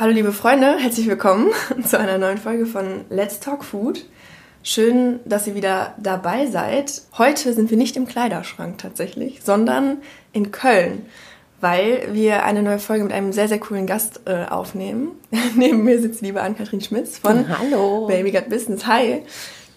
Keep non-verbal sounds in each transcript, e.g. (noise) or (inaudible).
Hallo liebe Freunde, herzlich willkommen (laughs) zu einer neuen Folge von Let's Talk Food. Schön, dass ihr wieder dabei seid. Heute sind wir nicht im Kleiderschrank tatsächlich, sondern in Köln, weil wir eine neue Folge mit einem sehr, sehr coolen Gast äh, aufnehmen. (laughs) Neben mir sitzt die liebe Ann-Kathrin Schmitz von Hallo. Baby Got Business. Hi.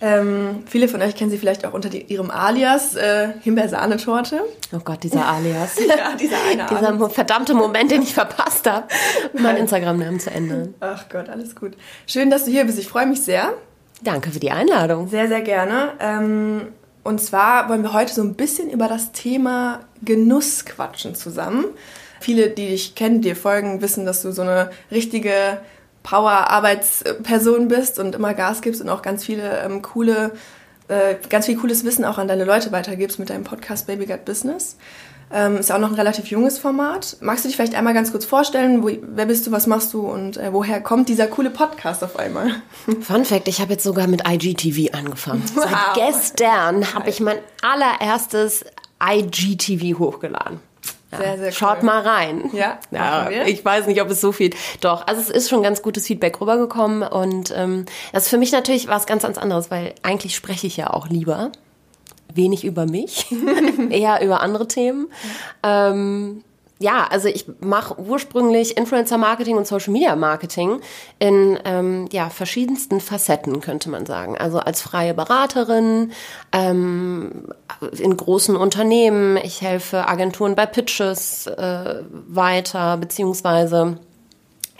Ähm, viele von euch kennen sie vielleicht auch unter die, ihrem Alias äh, Himbeersahnetorte. Oh Gott, dieser Alias. (laughs) ja, dieser eine Dieser Alias. verdammte Moment, den ich verpasst habe, meinen Instagram-Namen zu ändern. Ach Gott, alles gut. Schön, dass du hier bist. Ich freue mich sehr. Danke für die Einladung. Sehr, sehr gerne. Ähm, und zwar wollen wir heute so ein bisschen über das Thema Genuss quatschen zusammen. Viele, die dich kennen, dir folgen, wissen, dass du so eine richtige Power-Arbeitsperson bist und immer Gas gibst und auch ganz viele ähm, coole, äh, ganz viel cooles Wissen auch an deine Leute weitergibst mit deinem Podcast Baby Got Business. Ähm, ist ja auch noch ein relativ junges Format. Magst du dich vielleicht einmal ganz kurz vorstellen? Wo, wer bist du, was machst du und äh, woher kommt dieser coole Podcast auf einmal? (laughs) Fun Fact, ich habe jetzt sogar mit IGTV angefangen. Wow. Seit gestern habe ich mein allererstes IGTV hochgeladen. Sehr, sehr Schaut cool. mal rein. Ja, ja ich weiß nicht, ob es so viel. Doch, also es ist schon ganz gutes Feedback rübergekommen und ähm, das ist für mich natürlich was ganz, ganz anderes, weil eigentlich spreche ich ja auch lieber wenig über mich, (laughs) eher über andere Themen. Ähm, ja, also ich mache ursprünglich Influencer Marketing und Social Media Marketing in ähm, ja, verschiedensten Facetten, könnte man sagen. Also als freie Beraterin, ähm, in großen Unternehmen, ich helfe Agenturen bei Pitches äh, weiter, beziehungsweise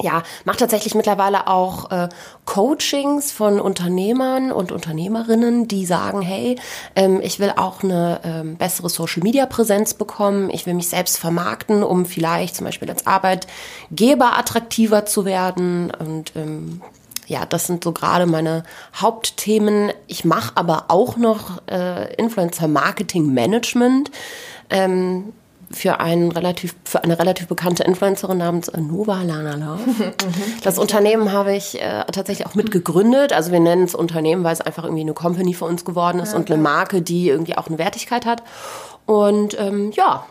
ja, mache tatsächlich mittlerweile auch äh, Coachings von Unternehmern und Unternehmerinnen, die sagen, hey, ähm, ich will auch eine ähm, bessere Social-Media-Präsenz bekommen, ich will mich selbst vermarkten, um vielleicht zum Beispiel als Arbeitgeber attraktiver zu werden und ähm, ja, das sind so gerade meine Hauptthemen. Ich mache aber auch noch äh, Influencer Marketing Management. Ähm, für, einen relativ, für eine relativ bekannte Influencerin namens Nova Lana Love. (laughs) Das Unternehmen habe ich äh, tatsächlich auch mitgegründet. Also wir nennen es Unternehmen, weil es einfach irgendwie eine Company für uns geworden ist und eine Marke, die irgendwie auch eine Wertigkeit hat. Und ähm, ja,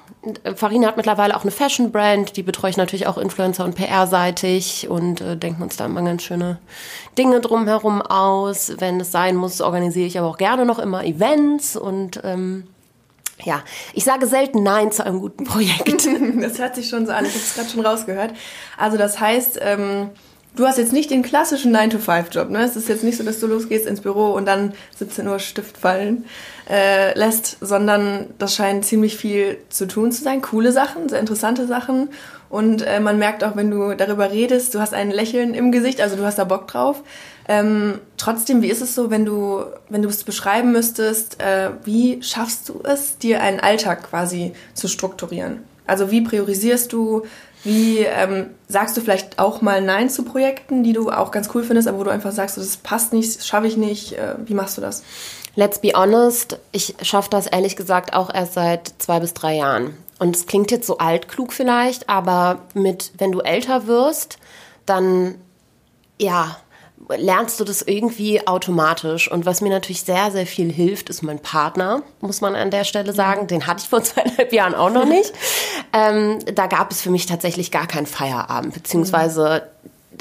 Farina hat mittlerweile auch eine Fashion-Brand, die betreue ich natürlich auch Influencer- und PR-seitig und äh, denken uns da immer ganz schöne Dinge drumherum aus. Wenn es sein muss, organisiere ich aber auch gerne noch immer Events und ähm, ja, ich sage selten Nein zu einem guten Projekt. (laughs) Das hört sich schon so an, ich habe es gerade schon rausgehört. Also das heißt, ähm, du hast jetzt nicht den klassischen 9-to-5-Job, ne? Es ist jetzt nicht so, dass du losgehst ins Büro und dann 17 Uhr Stift fallen äh, lässt, sondern das scheint ziemlich viel zu tun zu sein. Coole Sachen, sehr interessante Sachen. Und äh, man merkt auch, wenn du darüber redest, du hast ein Lächeln im Gesicht, also du hast da Bock drauf. Ähm, trotzdem, wie ist es so, wenn du, wenn du es beschreiben müsstest, äh, wie schaffst du es, dir einen Alltag quasi zu strukturieren? Also wie priorisierst du, wie ähm, sagst du vielleicht auch mal Nein zu Projekten, die du auch ganz cool findest, aber wo du einfach sagst, das passt nicht, das schaffe ich nicht, äh, wie machst du das? Let's be honest, ich schaffe das ehrlich gesagt auch erst seit zwei bis drei Jahren. Und es klingt jetzt so altklug vielleicht, aber mit, wenn du älter wirst, dann, ja, lernst du das irgendwie automatisch. Und was mir natürlich sehr, sehr viel hilft, ist mein Partner, muss man an der Stelle sagen. Den hatte ich vor (laughs) zweieinhalb Jahren auch noch nicht. (laughs) ähm, da gab es für mich tatsächlich gar keinen Feierabend, beziehungsweise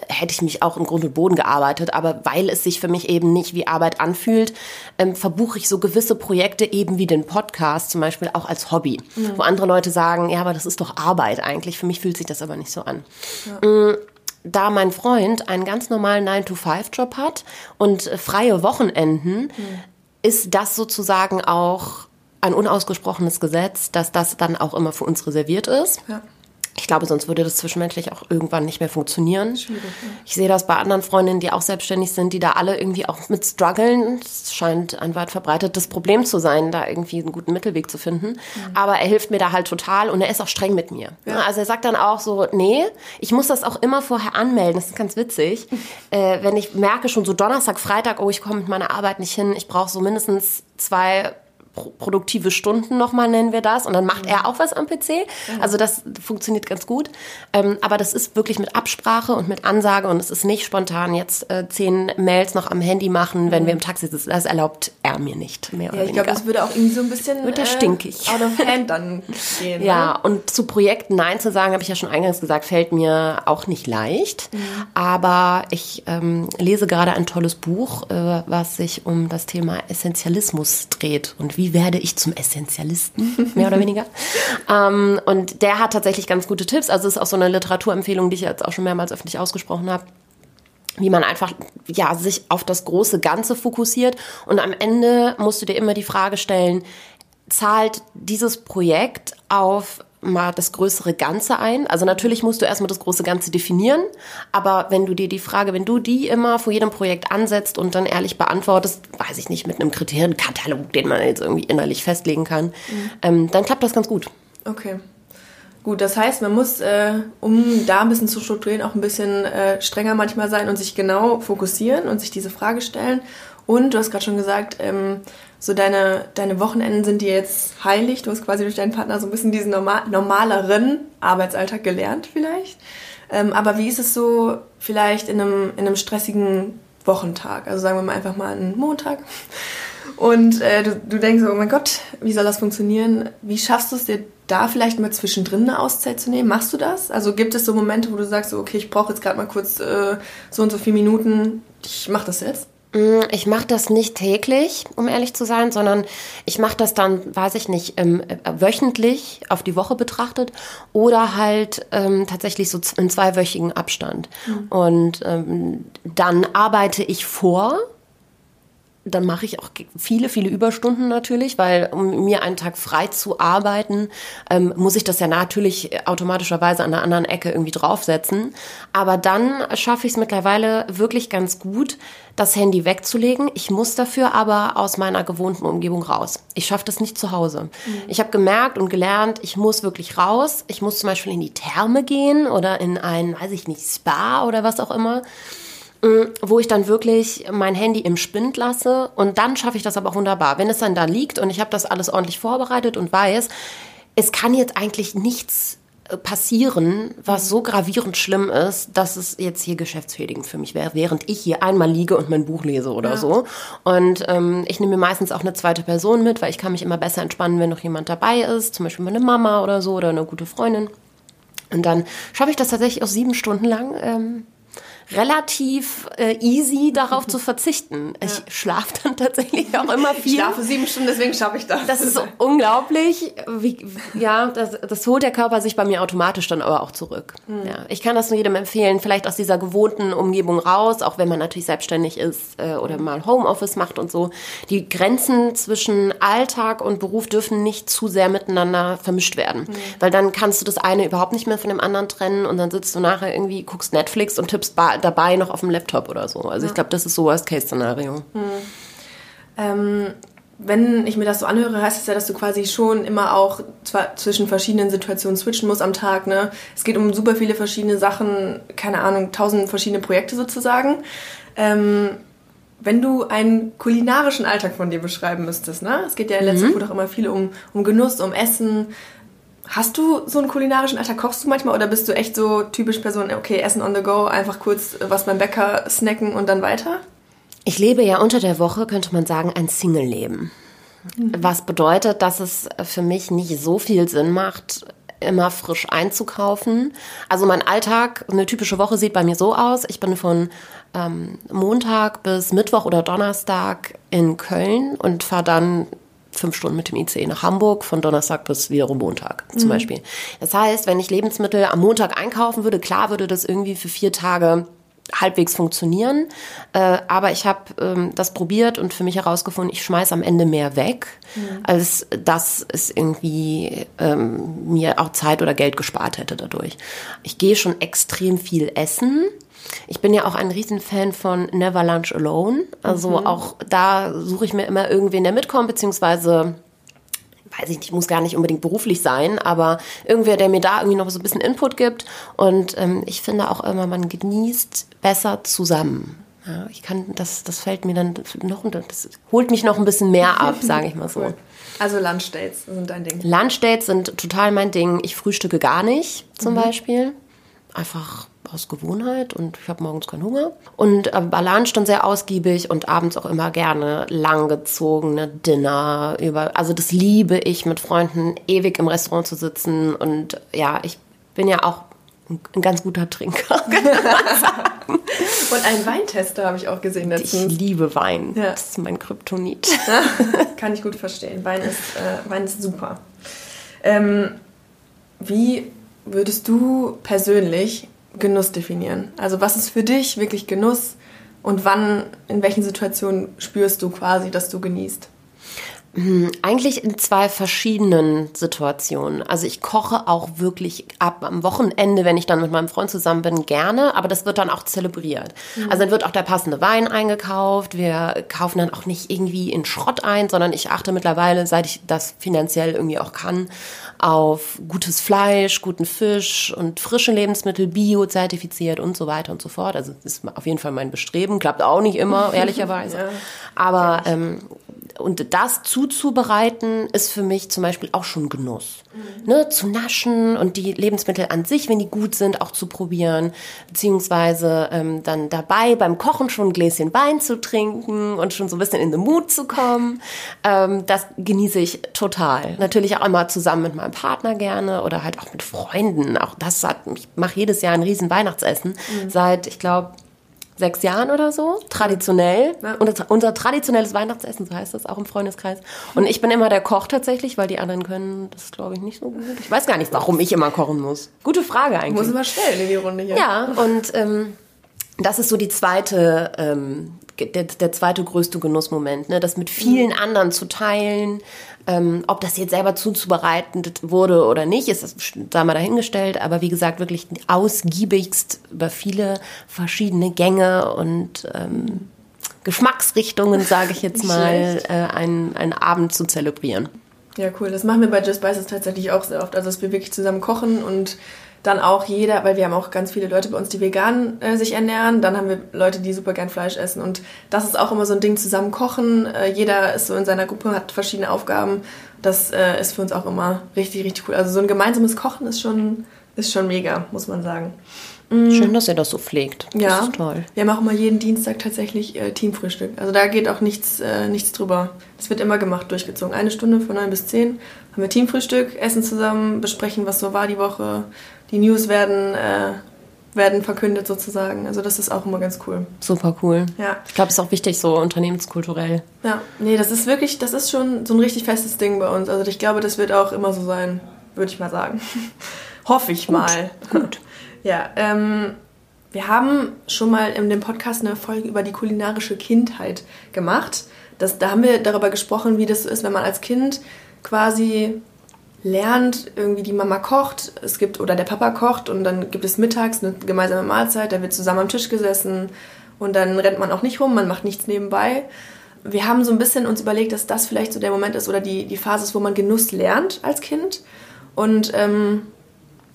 hätte ich mich auch im Grund und Boden gearbeitet, aber weil es sich für mich eben nicht wie Arbeit anfühlt, ähm, verbuche ich so gewisse Projekte eben wie den Podcast zum Beispiel auch als Hobby, Mhm. wo andere Leute sagen, ja, aber das ist doch Arbeit eigentlich. Für mich fühlt sich das aber nicht so an. Mm, Da mein Freund einen ganz normalen 9-to-5-Job hat und äh, freie Wochenenden, Mhm. ist das sozusagen auch ein unausgesprochenes Gesetz, dass das dann auch immer für uns reserviert ist. Ja. Ich glaube, sonst würde das zwischenmenschlich auch irgendwann nicht mehr funktionieren. Schwierig, ja. Ich sehe das bei anderen Freundinnen, die auch selbstständig sind, die da alle irgendwie auch mit strugglen. Es scheint ein weit verbreitetes Problem zu sein, da irgendwie einen guten Mittelweg zu finden. Aber er hilft mir da halt total und er ist auch streng mit mir. Also er sagt dann auch so, nee, ich muss das auch immer vorher anmelden. Das ist ganz witzig. (laughs) äh, wenn ich merke schon so Donnerstag, Freitag, oh, ich komme mit meiner Arbeit nicht hin, ich brauche so mindestens zwei produktive Stunden nochmal, nennen wir das. Und dann macht er auch was am PC. Also das funktioniert ganz gut. Ähm, aber das ist wirklich mit Absprache und mit Ansage und es ist nicht spontan jetzt äh, zehn Mails noch am Handy machen, wenn wir im Taxi sitzen. Das erlaubt er mir nicht mehr. Ja, ich glaube, das würde auch irgendwie so ein bisschen Wird er stinkig. out of hand dann gehen. (laughs) Ja, Ne? und zu Projekten Nein zu sagen, habe ich ja schon eingangs gesagt, fällt mir auch nicht leicht. Mhm. Aber ich ähm, lese gerade ein tolles Buch, äh, was sich um das Thema Essentialismus dreht. Und wie werde ich zum Essentialisten, mehr oder weniger. (laughs) ähm, und der hat tatsächlich ganz gute Tipps. Also es ist auch so eine Literaturempfehlung, die ich jetzt auch schon mehrmals öffentlich ausgesprochen habe wie man einfach ja sich auf das große Ganze fokussiert und am Ende musst du dir immer die Frage stellen, zahlt dieses Projekt auf mal das größere Ganze ein? Also natürlich musst du erstmal das große Ganze definieren, aber wenn du dir die Frage, wenn du die immer vor jedem Projekt ansetzt und dann ehrlich beantwortest, weiß ich nicht, mit einem Kriterienkatalog, den man jetzt irgendwie innerlich festlegen kann, ähm, dann klappt das ganz gut. Okay. Gut, das heißt, man muss, äh, um da ein bisschen zu strukturieren, auch ein bisschen äh, strenger manchmal sein und sich genau fokussieren und sich diese Frage stellen. Und du hast gerade schon gesagt, ähm, so deine, deine Wochenenden sind dir jetzt heilig. Du hast quasi durch deinen Partner so ein bisschen diesen normal, normaleren Arbeitsalltag gelernt vielleicht. Ähm, aber wie ist es so vielleicht in einem, in einem stressigen Wochentag? Also sagen wir mal einfach mal einen Montag. Und äh, du, du denkst so, oh mein Gott, wie soll das funktionieren? Wie schaffst du es dir da vielleicht mal zwischendrin eine Auszeit zu nehmen? Machst du das? Also gibt es so Momente, wo du sagst, okay, ich brauche jetzt gerade mal kurz äh, so und so viele Minuten, ich mache das jetzt? Mm, Ich mache das nicht täglich, um ehrlich zu sein, sondern ich mache das dann, weiß ich nicht, ähm, äh, wöchentlich auf die Woche betrachtet oder halt ähm, tatsächlich so in zweiwöchigen Abstand. Und ähm, dann arbeite ich vor. Dann mache ich auch viele, viele Überstunden natürlich, weil um mir einen Tag frei zu arbeiten, ähm, muss ich das ja natürlich automatischerweise an der anderen Ecke irgendwie draufsetzen. Aber dann schaffe ich es mittlerweile wirklich ganz gut, das Handy wegzulegen. Ich muss dafür aber aus meiner gewohnten Umgebung raus. Ich schaffe das nicht zu Hause. Ich habe gemerkt und gelernt, ich muss wirklich raus. Ich muss zum Beispiel in die Therme gehen oder in ein, weiß ich nicht, Spa oder was auch immer wo ich dann wirklich mein Handy im Spind lasse und dann schaffe ich das aber auch wunderbar. Wenn es dann da liegt und ich habe das alles ordentlich vorbereitet und weiß, es kann jetzt eigentlich nichts äh, passieren, was so gravierend schlimm ist, dass es jetzt hier geschäftsschädigend für mich wäre, während ich hier einmal liege und mein Buch lese oder so. Und ähm, ich nehme mir meistens auch eine zweite Person mit, weil ich kann mich immer besser entspannen, wenn noch jemand dabei ist, zum Beispiel meine Mama oder so oder eine gute Freundin. Und dann schaffe ich das tatsächlich auch sieben Stunden lang. Ähm, relativ äh, easy darauf zu (laughs) verzichten. Ich schlafe dann tatsächlich auch immer Ich viel. schlafe sieben Stunden, deswegen schaffe ich das. Das ist unglaublich. Wie, ja, das, das holt der Körper sich bei mir automatisch dann aber auch zurück. Ja, ich kann das nur jedem empfehlen, vielleicht aus dieser gewohnten Umgebung raus, auch wenn man natürlich selbstständig ist äh, oder mal Homeoffice macht und so. Die Grenzen zwischen Alltag und Beruf dürfen nicht zu sehr miteinander vermischt werden, weil dann kannst du das eine überhaupt nicht mehr von dem anderen trennen und dann sitzt du nachher irgendwie, guckst Netflix und tippst ba- dabei noch auf dem Laptop oder so. Also ich glaube, das ist so Worst-Case-Szenario. Ähm, wenn ich mir das so anhöre, heißt es ja, dass du quasi schon immer auch zwischen verschiedenen Situationen switchen musst am Tag. Ne? Es geht um super viele verschiedene Sachen, keine Ahnung, tausend verschiedene Projekte sozusagen. Ähm, wenn du einen kulinarischen Alltag von dir beschreiben müsstest, ne? Es geht ja in letzter Zeit auch immer viel um, um Genuss, um Essen. Hast du so einen kulinarischen Alltag? Kochst du manchmal oder bist du echt so typisch Person, okay, Essen on the go, einfach kurz was beim Bäcker snacken und dann weiter? Ich lebe ja unter der Woche, könnte man sagen, ein Single-Leben. Was bedeutet, dass es für mich nicht so viel Sinn macht, immer frisch einzukaufen. Also mein Alltag, eine typische Woche sieht bei mir so aus. Ich bin von ähm, Montag bis Mittwoch oder Donnerstag in Köln und fahre dann fünf Stunden mit dem ICE nach Hamburg, von Donnerstag bis wiederum Montag zum Beispiel. Das heißt, wenn ich Lebensmittel am Montag einkaufen würde, klar würde das irgendwie für vier Tage halbwegs funktionieren. Äh, aber ich habe ähm, das probiert und für mich herausgefunden, ich schmeiß am Ende mehr weg, als dass es irgendwie ähm, mir auch Zeit oder Geld gespart hätte dadurch. Ich gehe schon extrem viel essen. Ich bin ja auch ein Riesenfan von Never Lunch Alone. Also auch da suche ich mir immer irgendwen, der mitkommt, beziehungsweise weiß ich nicht, muss gar nicht unbedingt beruflich sein, aber irgendwer, der mir da irgendwie noch so ein bisschen Input gibt. Und ähm, ich finde auch immer, man genießt besser zusammen. Ja, ich kann, das, das fällt mir dann noch, das holt mich noch ein bisschen mehr ab, (laughs) sage ich mal so. Cool. Also Lunchdates sind dein Ding. Lunchdates sind total mein Ding. Ich frühstücke gar nicht, zum mhm. Beispiel. Einfach aus Gewohnheit und ich habe morgens keinen Hunger. Und äh, Lunch dann sehr ausgiebig und abends auch immer gerne langgezogene Dinner über. Also das liebe ich, mit Freunden ewig im Restaurant zu sitzen. Und ja, ich bin ja auch ein ganz guter Trinker. (laughs) Und einen Weintester habe ich auch gesehen letztens. Ich liebe Wein. Ja. Das ist mein Kryptonit. (laughs) Kann ich gut verstehen. Wein ist, äh, Wein ist super. Ähm, wie würdest du persönlich Genuss definieren? Also was ist für dich wirklich Genuss und wann, in welchen Situationen spürst du quasi, dass du genießt? Hm, eigentlich in zwei verschiedenen Situationen. Also ich koche auch wirklich ab am Wochenende, wenn ich dann mit meinem Freund zusammen bin, gerne, aber das wird dann auch zelebriert. Mhm. Also dann wird auch der passende Wein eingekauft. Wir kaufen dann auch nicht irgendwie in Schrott ein, sondern ich achte mittlerweile, seit ich das finanziell irgendwie auch kann, auf gutes Fleisch, guten Fisch und frische Lebensmittel, bio-zertifiziert und so weiter und so fort. Also das ist auf jeden Fall mein Bestreben. Klappt auch nicht immer, (laughs) ehrlicherweise. ja, aber ähm, und das zuzubereiten ist für mich zum Beispiel auch schon Genuss. Mhm. Ne, zu naschen und die Lebensmittel an sich, wenn die gut sind, auch zu probieren, beziehungsweise ähm, dann dabei beim Kochen schon ein Gläschen Wein zu trinken und schon so ein bisschen in den Mut zu kommen. Ähm, das genieße ich total. Natürlich auch immer zusammen mit meinem Partner gerne oder halt auch mit Freunden. Auch das hat, ich mache jedes Jahr ein riesen Weihnachtsessen mhm. seit, ich glaube, sechs Jahren oder so, traditionell. Ja. Unser, unser traditionelles Weihnachtsessen, so heißt das auch im Freundeskreis. Und ich bin immer der Koch tatsächlich, weil die anderen können das, glaube ich, nicht so gut. Ich weiß gar nicht, warum ich immer kochen muss. Gute Frage eigentlich. Muss immer stellen in die Runde hier. Ja, und ähm, das ist so die zweite, ähm, der, der zweite größte Genussmoment, ne? das mit vielen mhm. anderen zu teilen, ähm, ob das jetzt selber zuzubereitet wurde oder nicht, ist das da mal dahingestellt. Aber wie gesagt, wirklich ausgiebigst über viele verschiedene Gänge und ähm, Geschmacksrichtungen, sage ich jetzt (laughs) mal, äh, einen, einen Abend zu zelebrieren. Ja, cool. Das machen wir bei Just Spices tatsächlich auch sehr oft. Also, dass wir wirklich zusammen kochen und dann auch jeder, weil wir haben auch ganz viele Leute bei uns, die vegan äh, sich ernähren. Dann haben wir Leute, die super gern Fleisch essen. Und das ist auch immer so ein Ding, zusammen kochen. Äh, jeder ist so in seiner Gruppe, hat verschiedene Aufgaben. Das äh, ist für uns auch immer richtig, richtig cool. Also so ein gemeinsames Kochen ist schon, ist schon mega, muss man sagen. Mhm. Schön, dass ihr das so pflegt. Das ja, ist toll. Wir haben auch immer jeden Dienstag tatsächlich äh, Teamfrühstück. Also da geht auch nichts, äh, nichts drüber. Das wird immer gemacht, durchgezogen. Eine Stunde von neun bis zehn haben wir Teamfrühstück, essen zusammen, besprechen, was so war die Woche, die News werden, äh, werden verkündet sozusagen. Also das ist auch immer ganz cool. Super cool. Ja. Ich glaube, es ist auch wichtig, so unternehmenskulturell. Ja, nee, das ist wirklich, das ist schon so ein richtig festes Ding bei uns. Also ich glaube, das wird auch immer so sein, würde ich mal sagen. (laughs) Hoffe ich gut. mal. Gut. Ja, ähm, wir haben schon mal in dem Podcast eine Folge über die kulinarische Kindheit gemacht. Das, da haben wir darüber gesprochen, wie das so ist, wenn man als Kind quasi lernt, irgendwie die Mama kocht, es gibt oder der Papa kocht und dann gibt es mittags eine gemeinsame Mahlzeit, da wird zusammen am Tisch gesessen und dann rennt man auch nicht rum, man macht nichts nebenbei. Wir haben so ein bisschen uns überlegt, dass das vielleicht so der Moment ist oder die, die Phase ist, wo man Genuss lernt als Kind. Und ähm,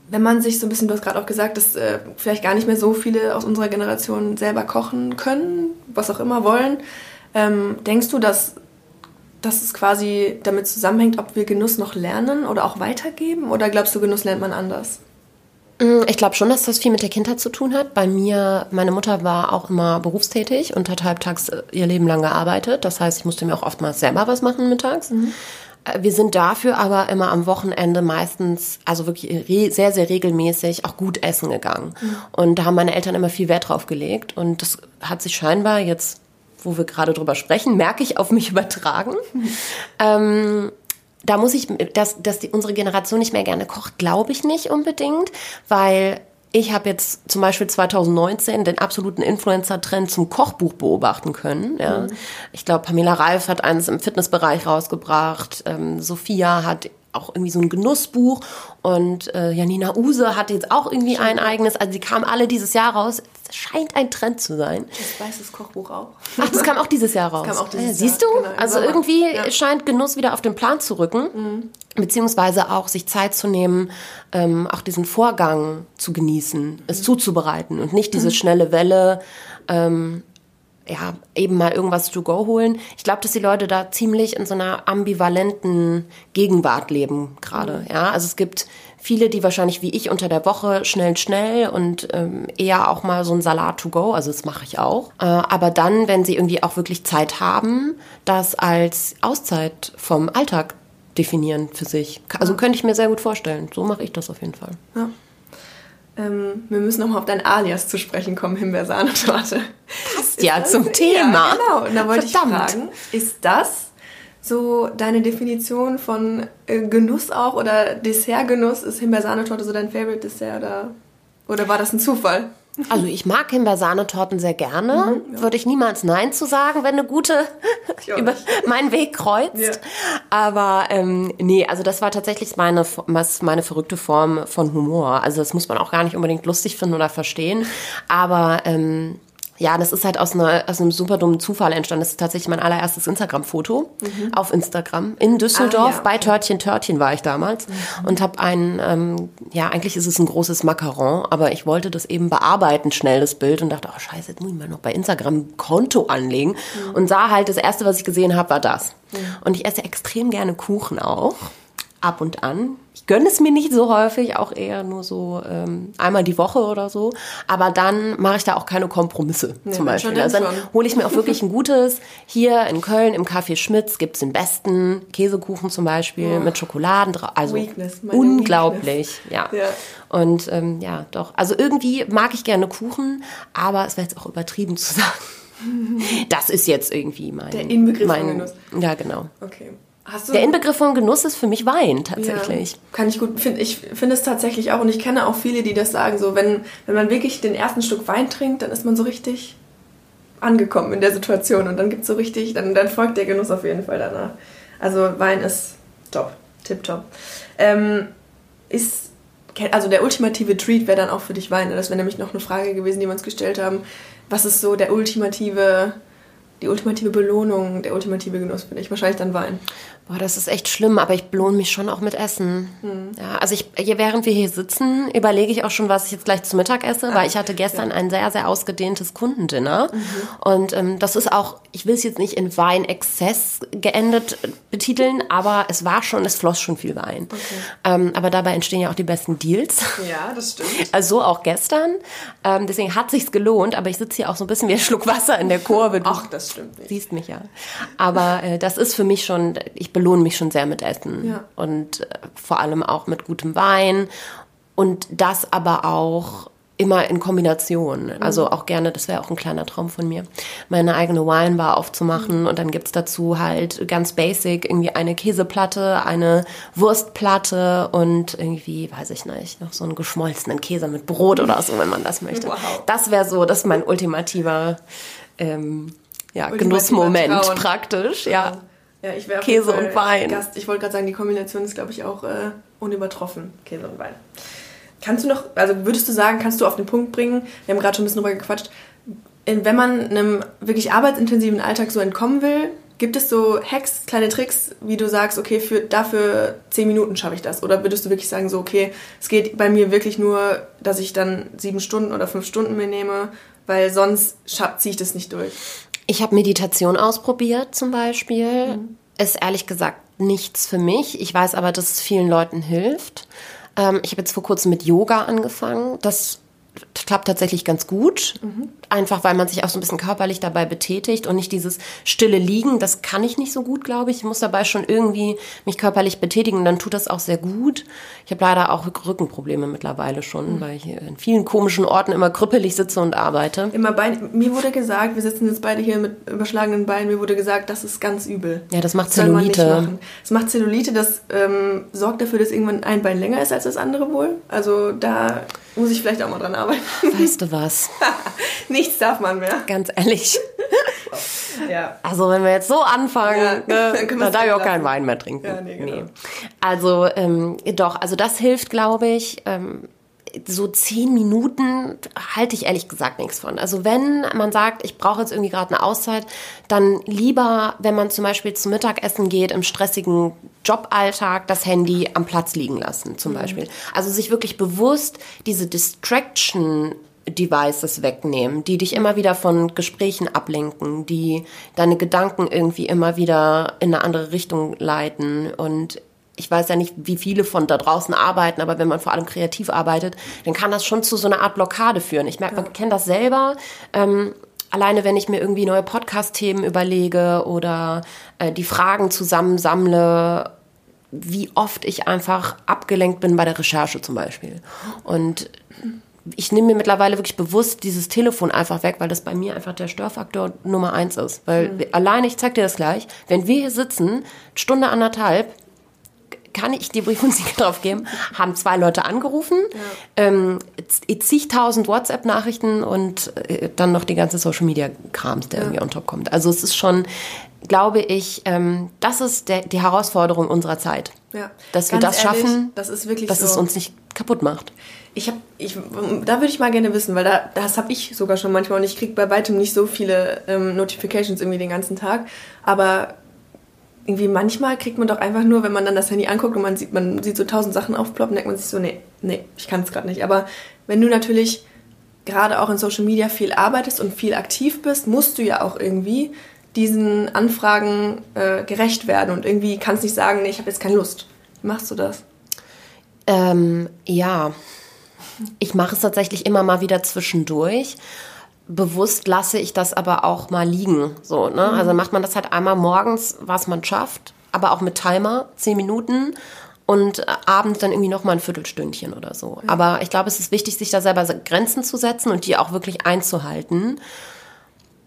wenn man sich so ein bisschen, du hast gerade auch gesagt, dass äh, vielleicht gar nicht mehr so viele aus unserer Generation selber kochen können, was auch immer wollen, ähm, denkst du, dass dass es quasi damit zusammenhängt, ob wir Genuss noch lernen oder auch weitergeben? Oder glaubst du, Genuss lernt man anders? Mm, ich glaube schon, dass das viel mit der Kindheit zu tun hat. Bei mir, meine Mutter war auch immer berufstätig und hat halbtags äh, ihr Leben lang gearbeitet. Das heißt, ich musste mir auch oftmals selber was machen mittags. Mhm. Äh, wir sind dafür aber immer am Wochenende meistens, also wirklich sehr, sehr regelmäßig auch gut essen gegangen. Mhm. Und da haben meine Eltern immer viel Wert drauf gelegt. Und das hat sich scheinbar jetzt wo wir gerade drüber sprechen, merke ich auf mich (laughs) übertragen. ähm, da muss ich, dass, dass die, unsere Generation nicht mehr gerne kocht, glaube ich nicht unbedingt, weil ich habe jetzt zum Beispiel 2019 den absoluten Influencer-Trend zum Kochbuch beobachten können. Ja. Mhm. Ich glaube, Pamela Reif hat eines im Fitnessbereich rausgebracht. Ähm, Sophia hat auch irgendwie so ein Genussbuch und äh, Janina Use hatte jetzt auch irgendwie ein eigenes. Also die kamen alle dieses Jahr raus. Es scheint ein Trend zu sein. Das weißes Kochbuch auch. Ach, das kam auch dieses Jahr raus. Das kam auch dieses äh, siehst du? Genau, also irgendwie ja. scheint Genuss wieder auf den Plan zu rücken. Mhm. Beziehungsweise auch sich Zeit zu nehmen, ähm, auch diesen Vorgang zu genießen, mhm. es zuzubereiten und nicht diese mhm. schnelle Welle. Ähm, ja, eben mal irgendwas to go holen. Ich glaube, dass die Leute da ziemlich in so einer ambivalenten Gegenwart leben gerade. Mhm. Ja, also es gibt viele, die wahrscheinlich wie ich unter der Woche schnell, schnell und ähm, eher auch mal so ein Salat to go, also das mache ich auch. Äh, aber dann, wenn sie irgendwie auch wirklich Zeit haben, das als Auszeit vom Alltag definieren für sich. Also könnte ich mir sehr gut vorstellen. So mache ich das auf jeden Fall. Ja. Ähm, wir müssen nochmal auf dein Alias zu sprechen kommen, Himbeersahnetorte. Passt ja zum Thema. Ja, genau. Und da wollte Verdammt. ich fragen, ist das so deine Definition von äh, Genuss auch oder Dessertgenuss? Ist Himbeersahnetorte so dein Favorite Dessert oder, oder war das ein Zufall? Also ich mag Himbeersahnetorten sehr gerne. Mhm, ja. Würde ich niemals Nein zu sagen, wenn eine gute (laughs) über meinen Weg kreuzt. Ja. Aber ähm, nee, also das war tatsächlich meine, meine verrückte Form von Humor. Also das muss man auch gar nicht unbedingt lustig finden oder verstehen. Aber ähm, ja, das ist halt aus, einer, aus einem super dummen Zufall entstanden. Das ist tatsächlich mein allererstes Instagram-Foto mhm. auf Instagram. In Düsseldorf, ah, ja. bei Törtchen Törtchen war ich damals mhm. und habe ein, ähm, ja, eigentlich ist es ein großes Macaron, aber ich wollte das eben bearbeiten, schnell das Bild und dachte, oh scheiße, jetzt muss ich mal noch bei Instagram Konto anlegen mhm. und sah halt, das erste, was ich gesehen habe, war das. Mhm. Und ich esse extrem gerne Kuchen auch ab und an. Ich gönne es mir nicht so häufig, auch eher nur so ähm, einmal die Woche oder so. Aber dann mache ich da auch keine Kompromisse nee, zum Beispiel. Also dann hole ich mir auch wirklich ein gutes. Hier in Köln im Café Schmitz gibt's den besten Käsekuchen zum Beispiel oh. mit Schokoladen drauf. Also Weakness, unglaublich, ja. ja. Und ähm, ja, doch. Also irgendwie mag ich gerne Kuchen, aber es wäre jetzt auch übertrieben zu sagen. (laughs) Das ist jetzt irgendwie mein. Der Inbegriff mein. Ja, genau. Okay der Inbegriff von Genuss ist für mich Wein tatsächlich. Ja, kann ich gut finden. Ich finde es tatsächlich auch und ich kenne auch viele, die das sagen. So, wenn, wenn man wirklich den ersten Schluck Wein trinkt, dann ist man so richtig angekommen in der Situation und dann gibt es so richtig, dann, dann folgt der Genuss auf jeden Fall danach. Also Wein ist top, tipptopp. Ähm, ist, also der ultimative Treat wäre dann auch für dich Wein. Das wäre nämlich noch eine Frage gewesen, die wir uns gestellt haben. Was ist so der ultimative die ultimative Belohnung, der ultimative Genuss finde ich. Wahrscheinlich dann Wein. Boah, das ist echt schlimm, aber ich belohne mich schon auch mit Essen. Hm. Ja, also ich, während wir hier sitzen, überlege ich auch schon, was ich jetzt gleich zu Mittag esse, ah, weil ich hatte gestern ja. ein sehr, sehr ausgedehntes Kundendinner. Mhm. Und ähm, das ist auch, ich will es jetzt nicht in Weinexzess geendet betiteln, aber es war schon, es floss schon viel Wein. Okay. Ähm, aber dabei entstehen ja auch die besten Deals. Ja, das stimmt. (laughs) Also auch gestern. Ähm, deswegen hat sich's gelohnt, aber ich sitze hier auch so ein bisschen wie ein Schluck Wasser in der Kurve. Ach, das stimmt nicht. Siehst mich ja. Aber äh, das ist für mich schon, ich belohne mich schon sehr mit Essen. Ja. Und äh, vor allem auch mit gutem Wein. Und das aber auch immer in Kombination. Also mhm. auch gerne, das wäre auch ein kleiner Traum von mir, meine eigene Winebar aufzumachen mhm. und dann gibt's dazu halt ganz basic irgendwie eine Käseplatte, eine Wurstplatte und irgendwie, weiß ich nicht, noch so einen geschmolzenen Käse mit Brot oder so, wenn man das möchte. Wow. Das wäre so, das ist mein ultimativer ähm, ja, Genussmoment praktisch, ja. Ja, ich wäre Käse und Wein. Gast. Ich wollte gerade sagen, die Kombination ist, glaube ich, auch äh, unübertroffen. Käse und Wein. Kannst du noch, also würdest du sagen, kannst du auf den Punkt bringen, wir haben gerade schon ein bisschen drüber gequatscht, wenn man einem wirklich arbeitsintensiven Alltag so entkommen will, gibt es so Hacks, kleine Tricks, wie du sagst, okay, für, dafür zehn Minuten schaffe ich das? Oder würdest du wirklich sagen, so, okay, es geht bei mir wirklich nur, dass ich dann sieben Stunden oder fünf Stunden mir nehme, weil sonst ziehe ich das nicht durch? Ich habe Meditation ausprobiert zum Beispiel. Mhm. Ist ehrlich gesagt nichts für mich. Ich weiß aber, dass es vielen Leuten hilft. Ähm, ich habe jetzt vor kurzem mit Yoga angefangen. Das klappt tatsächlich ganz gut. Mhm. Einfach weil man sich auch so ein bisschen körperlich dabei betätigt und nicht dieses stille Liegen, das kann ich nicht so gut, glaube ich. Ich muss dabei schon irgendwie mich körperlich betätigen und dann tut das auch sehr gut. Ich habe leider auch Rückenprobleme mittlerweile schon, mhm. weil ich in vielen komischen Orten immer krüppelig sitze und arbeite. Immer Bein, mir wurde gesagt, wir sitzen jetzt beide hier mit überschlagenen Beinen, mir wurde gesagt, das ist ganz übel. Ja, das macht Zellulite. Das macht Zellulite, das ähm, sorgt dafür, dass irgendwann ein Bein länger ist als das andere wohl. Also da muss ich vielleicht auch mal dran arbeiten. Weißt du was? (laughs) Nichts darf man mehr. Ganz ehrlich. (laughs) ja. Also wenn wir jetzt so anfangen, ja, ne, (laughs) dann, dann darf ich auch keinen Wein mehr trinken. Ja, nee, genau. nee. Also ähm, doch, also das hilft, glaube ich. Ähm, so zehn Minuten halte ich ehrlich gesagt nichts von. Also wenn man sagt, ich brauche jetzt irgendwie gerade eine Auszeit, dann lieber, wenn man zum Beispiel zum Mittagessen geht, im stressigen Joballtag, das Handy am Platz liegen lassen zum mhm. Beispiel. Also sich wirklich bewusst diese Distraction Devices wegnehmen, die dich immer wieder von Gesprächen ablenken, die deine Gedanken irgendwie immer wieder in eine andere Richtung leiten und ich weiß ja nicht, wie viele von da draußen arbeiten, aber wenn man vor allem kreativ arbeitet, dann kann das schon zu so einer Art Blockade führen. Ich merke, man kennt das selber. Ähm, alleine wenn ich mir irgendwie neue Podcast-Themen überlege oder äh, die Fragen zusammensammle, wie oft ich einfach abgelenkt bin bei der Recherche zum Beispiel. Und ich nehme mir mittlerweile wirklich bewusst dieses Telefon einfach weg, weil das bei mir einfach der Störfaktor Nummer eins ist. Weil mhm. alleine, ich zeig dir das gleich, wenn wir hier sitzen, Stunde anderthalb, kann ich die Briefmusik (laughs) drauf geben, haben zwei Leute angerufen, ja. ähm, zigtausend WhatsApp-Nachrichten und äh, dann noch die ganze Social-Media-Krams, der ja. irgendwie on top kommt. Also es ist schon, glaube ich, ähm, das ist der, die Herausforderung unserer Zeit. Ja. Dass wir das ehrlich, schaffen, das ist wirklich dass so. es uns nicht kaputt macht. Ich habe, ich, da würde ich mal gerne wissen, weil da, das habe ich sogar schon manchmal und ich kriege bei weitem nicht so viele ähm, Notifications irgendwie den ganzen Tag. Aber irgendwie manchmal kriegt man doch einfach nur, wenn man dann das Handy anguckt und man sieht, man sieht so tausend Sachen aufploppen, denkt man sich so, nee, nee, ich kann es gerade nicht. Aber wenn du natürlich gerade auch in Social Media viel arbeitest und viel aktiv bist, musst du ja auch irgendwie diesen Anfragen äh, gerecht werden und irgendwie kannst nicht sagen, nee, ich habe jetzt keine Lust. Wie machst du das? Ähm, ja, ich mache es tatsächlich immer mal wieder zwischendurch bewusst lasse ich das aber auch mal liegen. So, ne? Mhm. Also macht man das halt einmal morgens, was man schafft, aber auch mit Timer, zehn Minuten und äh, abends dann irgendwie noch mal ein Viertelstündchen oder so. Aber ich glaube, es ist wichtig, sich da selber Grenzen zu setzen und die auch wirklich einzuhalten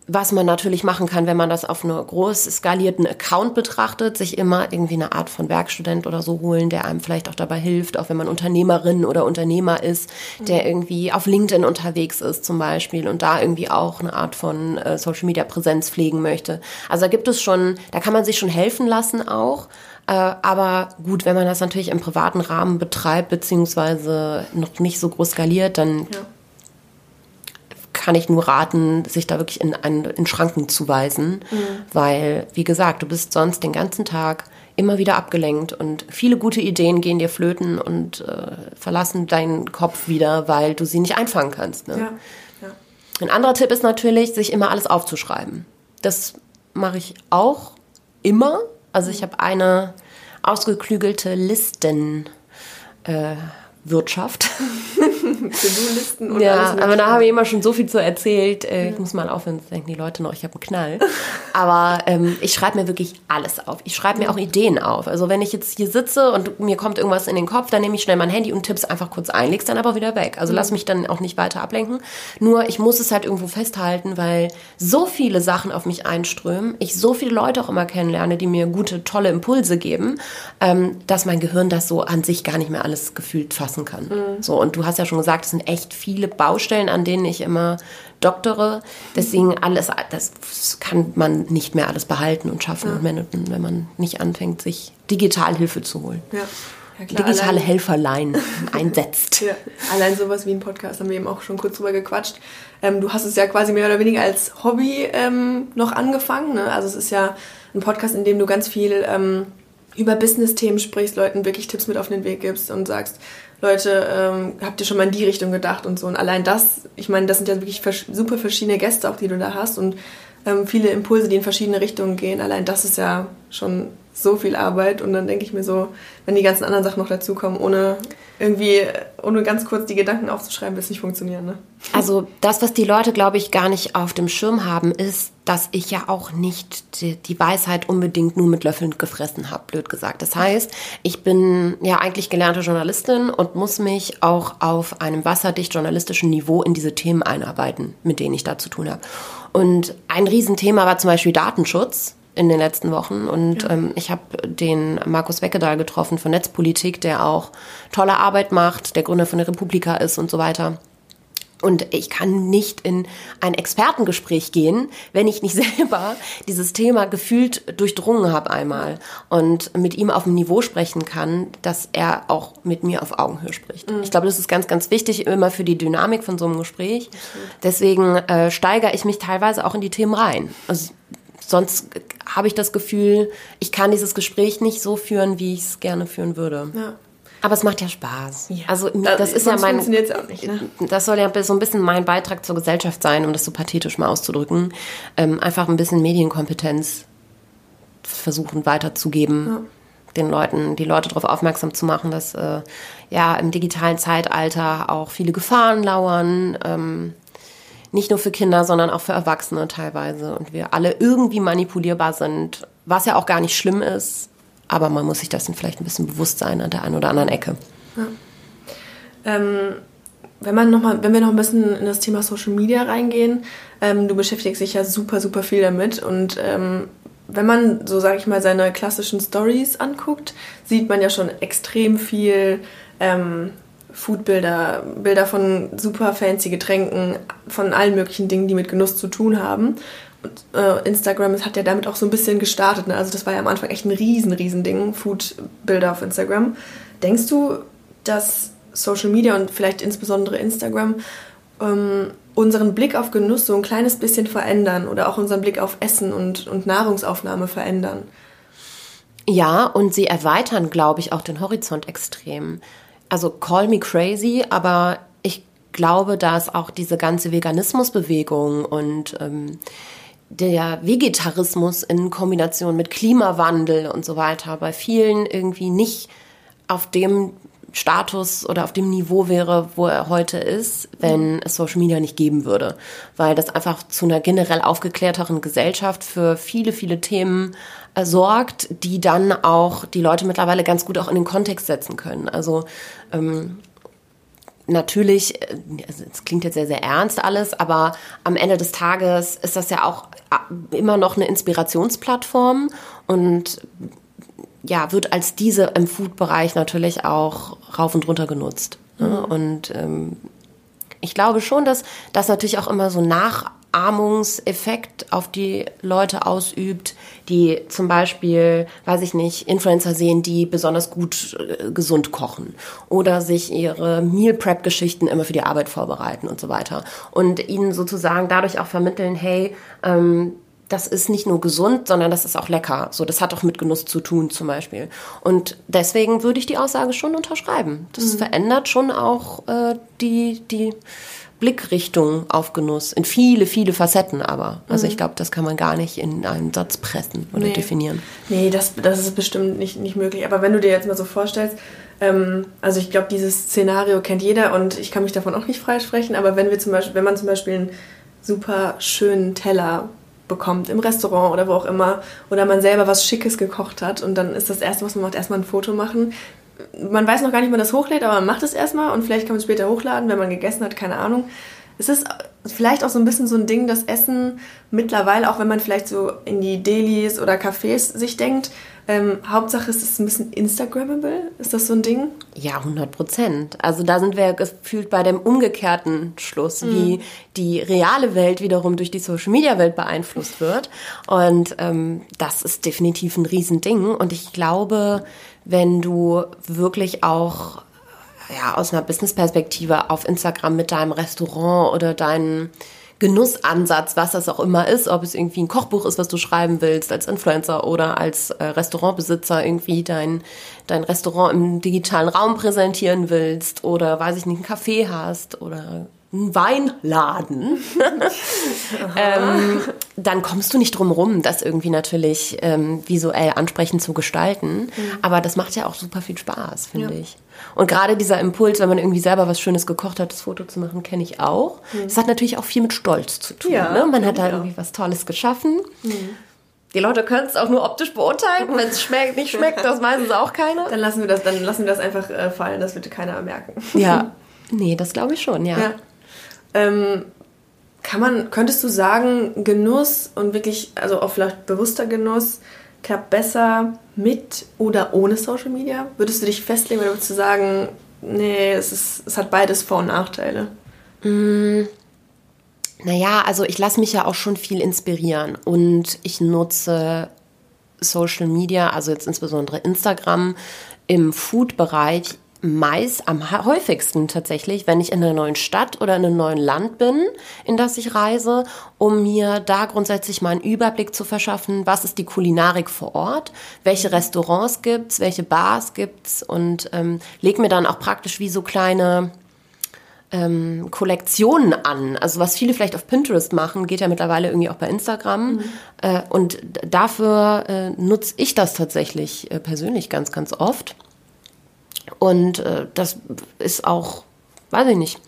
was man natürlich machen kann, wenn man das auf einer groß skalierten Account betrachtet, sich immer irgendwie eine Art von Werkstudent oder so holen, der einem vielleicht auch dabei hilft, auch wenn man Unternehmerin oder Unternehmer ist, der mhm. irgendwie auf LinkedIn unterwegs ist zum Beispiel und da irgendwie auch eine Art von äh, Social Media Präsenz pflegen möchte. Also da gibt es schon, da kann man sich schon helfen lassen auch. Äh, aber gut, wenn man das natürlich im privaten Rahmen betreibt, beziehungsweise noch nicht so groß skaliert, dann ja kann ich nur raten, sich da wirklich in, in, Schranken zu weisen, mhm. weil, wie gesagt, du bist sonst den ganzen Tag immer wieder abgelenkt und viele gute Ideen gehen dir flöten und äh, verlassen deinen Kopf wieder, weil du sie nicht einfangen kannst. Ne? Ja. Ja. Ein anderer Tipp ist natürlich, sich immer alles aufzuschreiben. Das mache ich auch immer. Also ich mhm. habe eine ausgeklügelte Listen. Äh. (laughs) (laughs) To-Do-Listen und Ja, aber da habe ich immer schon so viel zu erzählt. Äh, ja. Ich muss mal aufhören, denken die Leute noch, ich habe einen Knall. (laughs) Aber ähm, ich schreibe mir wirklich alles auf. Ich schreibe mir auch Ideen auf. Also wenn ich jetzt hier sitze und mir kommt irgendwas in den Kopf, dann nehme ich schnell mein Handy und tipp's einfach kurz ein, leg's dann aber wieder weg. Also mhm. lass mich dann auch nicht weiter ablenken. Nur ich muss es halt irgendwo festhalten, weil so viele Sachen auf mich einströmen, ich so viele Leute auch immer kennenlerne, die mir gute, tolle Impulse geben, ähm, dass mein Gehirn das so an sich gar nicht mehr alles gefühlt fassen kann. Mhm. So, und du hast ja schon gesagt, es sind echt viele Baustellen, an denen ich immer doktere. Deswegen alles, das kann man nicht mehr alles behalten und schaffen ja. und managen, wenn man nicht anfängt, sich Digitalhilfe zu holen. Ja. Ja, klar, digitale allein, Helferlein (laughs) einsetzt. Ja, allein sowas wie ein Podcast haben wir eben auch schon kurz drüber gequatscht. Ähm, du hast es ja quasi mehr oder weniger als Hobby ähm, noch angefangen. Ne? Also es ist ja ein Podcast, in dem du ganz viel ähm, über Business-Themen sprichst, Leuten wirklich Tipps mit auf den Weg gibst und sagst, Leute, ähm, habt ihr schon mal in die Richtung gedacht und so. Und allein das, ich meine, das sind ja wirklich super verschiedene Gäste auch, die du da hast und ähm, viele Impulse, die in verschiedene Richtungen gehen. Allein das ist ja schon so viel Arbeit und dann denke ich mir so, wenn die ganzen anderen Sachen noch dazukommen, ohne irgendwie, ohne ganz kurz die Gedanken aufzuschreiben, wird es nicht funktionieren. Ne? Also das, was die Leute, glaube ich, gar nicht auf dem Schirm haben, ist, dass ich ja auch nicht die, die Weisheit unbedingt nur mit Löffeln gefressen habe, blöd gesagt. Das heißt, ich bin ja eigentlich gelernte Journalistin und muss mich auch auf einem wasserdicht journalistischen Niveau in diese Themen einarbeiten, mit denen ich da zu tun habe. Und ein Riesenthema war zum Beispiel Datenschutz in den letzten Wochen. Und ja. ähm, ich habe den Markus Weckedahl getroffen von Netzpolitik, der auch tolle Arbeit macht, der Gründer von der Republika ist und so weiter. Und ich kann nicht in ein Expertengespräch gehen, wenn ich nicht (laughs) selber dieses Thema gefühlt durchdrungen habe einmal und mit ihm auf dem Niveau sprechen kann, dass er auch mit mir auf Augenhöhe spricht. Mhm. Ich glaube, das ist ganz, ganz wichtig immer für die Dynamik von so einem Gespräch. Deswegen äh, steigere ich mich teilweise auch in die Themen rein. Also sonst habe ich das Gefühl, ich kann dieses Gespräch nicht so führen, wie ich es gerne führen würde. Ja. Aber es macht ja Spaß. Ja. Also Das- das ist ja mein, nicht, ne? das soll ja so ein bisschen mein Beitrag zur Gesellschaft sein, um das so pathetisch mal auszudrücken. Ähm, einfach ein bisschen Medienkompetenz versuchen weiterzugeben, den Leuten, die Leute darauf aufmerksam zu machen, dass äh, ja im digitalen Zeitalter auch viele Gefahren lauern. Ähm, nicht nur für Kinder, sondern auch für Erwachsene teilweise. Und wir alle irgendwie manipulierbar sind, was ja auch gar nicht schlimm ist. Aber man muss sich dessen vielleicht ein bisschen bewusst sein an der einen oder anderen Ecke. Ähm, wenn, man noch mal, wenn wir noch ein bisschen in das Thema Social Media reingehen, ähm, du beschäftigst dich ja super, super viel damit und ähm, wenn man so, sage ich mal, seine klassischen Stories anguckt, sieht man ja schon extrem viel ähm, Foodbilder, Bilder von super fancy Getränken, von allen möglichen Dingen, die mit Genuss zu tun haben. Und äh, Instagram hat ja damit auch so ein bisschen gestartet. Ne? Also das war ja am Anfang echt ein riesen, riesen Ding, Foodbilder auf Instagram. Denkst du, dass Social Media und vielleicht insbesondere Instagram ähm, unseren Blick auf Genuss so ein kleines bisschen verändern oder auch unseren Blick auf Essen und, und Nahrungsaufnahme verändern? Ja, und sie erweitern, glaube ich, auch den Horizont extrem. Also call me crazy, aber ich glaube, dass auch diese ganze Veganismusbewegung und ähm, der Vegetarismus in Kombination mit Klimawandel und so weiter bei vielen irgendwie nicht auf dem Status oder auf dem Niveau wäre, wo er heute ist, wenn es Social Media nicht geben würde. Weil das einfach zu einer generell aufgeklärteren Gesellschaft für viele, viele Themen äh, sorgt, die dann auch die Leute mittlerweile ganz gut auch in den Kontext setzen können. Also ähm, natürlich, äh, also es klingt jetzt sehr, sehr ernst alles, aber am Ende des Tages ist das ja auch äh, immer noch eine Inspirationsplattform und ja, wird als diese im Food-Bereich natürlich auch rauf und runter genutzt. Ne? Und ähm, ich glaube schon, dass das natürlich auch immer so Nachahmungseffekt auf die Leute ausübt, die zum Beispiel, weiß ich nicht, Influencer sehen, die besonders gut äh, gesund kochen oder sich ihre Meal Prep Geschichten immer für die Arbeit vorbereiten und so weiter und ihnen sozusagen dadurch auch vermitteln, hey, ähm, das ist nicht nur gesund, sondern das ist auch lecker. So, das hat auch mit Genuss zu tun, zum Beispiel. Und deswegen würde ich die Aussage schon unterschreiben. Das verändert schon auch äh, die, die Blickrichtung auf Genuss in viele, viele Facetten aber. Also ich glaube, das kann man gar nicht in einen Satz pressen oder Nee. definieren. Nee, das, das ist bestimmt nicht, nicht möglich. Aber wenn du dir jetzt mal so vorstellst, ähm, also ich glaube, dieses Szenario kennt jeder und ich kann mich davon auch nicht freisprechen, aber wenn wir zum Beispiel, wenn man zum Beispiel einen super schönen Teller bekommt im Restaurant oder wo auch immer oder man selber was Schickes gekocht hat und dann ist das erste, was man macht, erstmal ein Foto machen. Man weiß noch gar nicht, man das hochlädt, aber man macht es erstmal und vielleicht kann man es später hochladen, wenn man gegessen hat, keine Ahnung. Es ist vielleicht auch so ein bisschen so ein Ding, dass Essen mittlerweile, auch wenn man vielleicht so in die Delis oder Cafés sich denkt, ähm, Hauptsache ist es ein bisschen Instagrammable. Ist das so ein Ding? Ja, 100 Prozent. Also da sind wir gefühlt bei dem umgekehrten Schluss, wie die reale Welt wiederum durch die Social-Media-Welt beeinflusst wird. Und ähm, das ist definitiv ein Riesending. Und ich glaube, wenn du wirklich auch ja, aus einer Business-Perspektive auf Instagram mit deinem Restaurant oder deinen Genussansatz, was das auch immer ist, ob es irgendwie ein Kochbuch ist, was du schreiben willst als Influencer oder als äh, Restaurantbesitzer irgendwie dein, dein Restaurant im digitalen Raum präsentieren willst oder weiß ich nicht, ein Café hast oder einen Weinladen, (laughs) ähm, dann kommst du nicht drum rum, das irgendwie natürlich ähm, visuell ansprechend zu gestalten. Aber das macht ja auch super viel Spaß, finde Ja. ich. Und gerade dieser Impuls, wenn man irgendwie selber was Schönes gekocht hat, das Foto zu machen, kenne ich auch. Das hat natürlich auch viel mit Stolz zu tun. Ja, ne? Man hat da ja. irgendwie was Tolles geschaffen. Die Leute können es auch nur optisch beurteilen. Wenn es (laughs) schmeckt, nicht schmeckt, das weiß es auch keiner. Dann lassen wir das, dann lassen wir das einfach äh, fallen, das wird keiner merken. Ja. (laughs) Nee, das glaube ich schon, ja. Ja. Ähm, kann man, könntest du sagen, Genuss und wirklich, also auch vielleicht bewusster Genuss, klappt besser mit oder ohne Social Media? Würdest du dich festlegen oder würdest du sagen, nee, es, ist, es hat beides Vor- und Nachteile? Naja, also ich lasse mich ja auch schon viel inspirieren und ich nutze Social Media, also jetzt insbesondere Instagram, im Food-Bereich meist am häufigsten tatsächlich, wenn ich in einer neuen Stadt oder in einem neuen Land bin, in das ich reise, um mir da grundsätzlich mal einen Überblick zu verschaffen, was ist die Kulinarik vor Ort, welche Restaurants gibt's, welche Bars gibt's und ähm, leg mir dann auch praktisch wie so kleine ähm, Kollektionen an. Also was viele vielleicht auf Pinterest machen, geht ja mittlerweile irgendwie auch bei Instagram. Mhm. Äh, und dafür äh, nutze ich das tatsächlich äh, persönlich ganz, ganz oft. Und äh, das ist auch, weiß ich nicht,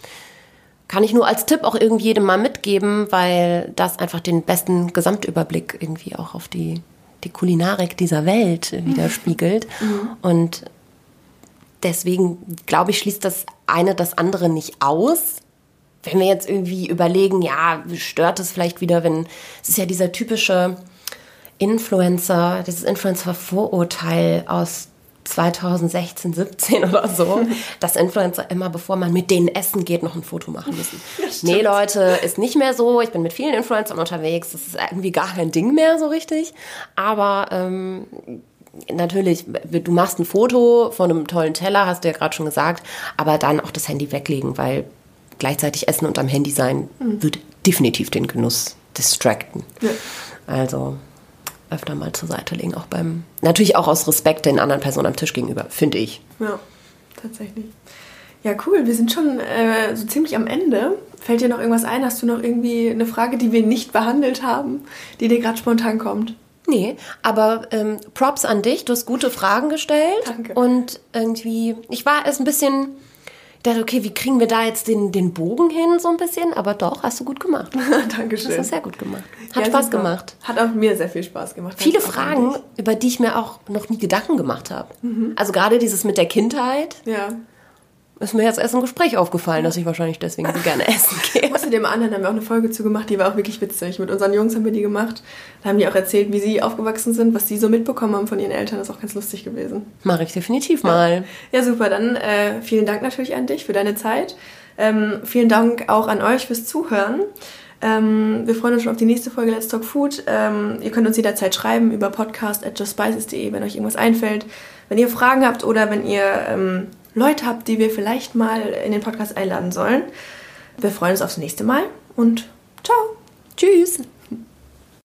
kann ich nur als Tipp auch irgendjedem mal mitgeben, weil das einfach den besten Gesamtüberblick irgendwie auch auf die, die Kulinarik dieser Welt widerspiegelt. (laughs) Mhm. Und deswegen glaube ich, schließt das eine das andere nicht aus. Wenn wir jetzt irgendwie überlegen, ja, stört es vielleicht wieder, wenn es ist ja dieser typische Influencer, dieses Influencer-Vorurteil aus 2016, 17 oder so, (laughs) dass Influencer immer, bevor man mit denen essen geht, noch ein Foto machen müssen. (laughs) Nee, Leute, ist nicht mehr so. Ich bin mit vielen Influencern unterwegs. Das ist irgendwie gar kein Ding mehr so richtig. Aber ähm, natürlich, du machst ein Foto von einem tollen Teller, hast du ja gerade schon gesagt, aber dann auch das Handy weglegen, weil gleichzeitig Essen und am Handy sein mhm. wird definitiv den Genuss distracten. Ja. Also öfter mal zur Seite legen, auch beim, natürlich auch aus Respekt den anderen Personen am Tisch gegenüber, finde ich. Ja, tatsächlich. Ja, cool. Wir sind schon äh, so ziemlich am Ende. Fällt dir noch irgendwas ein? Hast du noch irgendwie eine Frage, die wir nicht behandelt haben, die dir gerade spontan kommt? Nee, aber ähm, Props an dich. Du hast gute Fragen gestellt. Danke. Und irgendwie, ich war erst ein bisschen dachte, okay, wie kriegen wir da jetzt den, den Bogen hin, so ein bisschen? Aber doch, hast du gut gemacht. (laughs) Dankeschön. Hast du sehr gut gemacht. Hat ja, Spaß gemacht. Hat auch mir sehr viel Spaß gemacht. Viele Fragen, über die ich mir auch noch nie Gedanken gemacht habe. Mhm. Also gerade dieses mit der Kindheit. Ja ist mir jetzt erst im Gespräch aufgefallen, dass ich wahrscheinlich deswegen so gerne essen (laughs) gehe. Außer dem anderen haben wir auch eine Folge zu gemacht, die war auch wirklich witzig. Mit unseren Jungs haben wir die gemacht. Da haben die auch erzählt, wie sie aufgewachsen sind, was sie so mitbekommen haben von ihren Eltern. Das ist auch ganz lustig gewesen. Mache ich definitiv mal. Ja, super. Dann äh, vielen Dank natürlich an dich für deine Zeit. Ähm, vielen Dank auch an euch fürs Zuhören. Ähm, wir freuen uns schon auf die nächste Folge Let's Talk Food. Ähm, ihr könnt uns jederzeit schreiben über podcast at justspices.de, wenn euch irgendwas einfällt. Wenn ihr Fragen habt oder wenn ihr ähm, Leute habt, die wir vielleicht mal in den Podcast einladen sollen. Wir freuen uns aufs nächste Mal und ciao. Tschüss.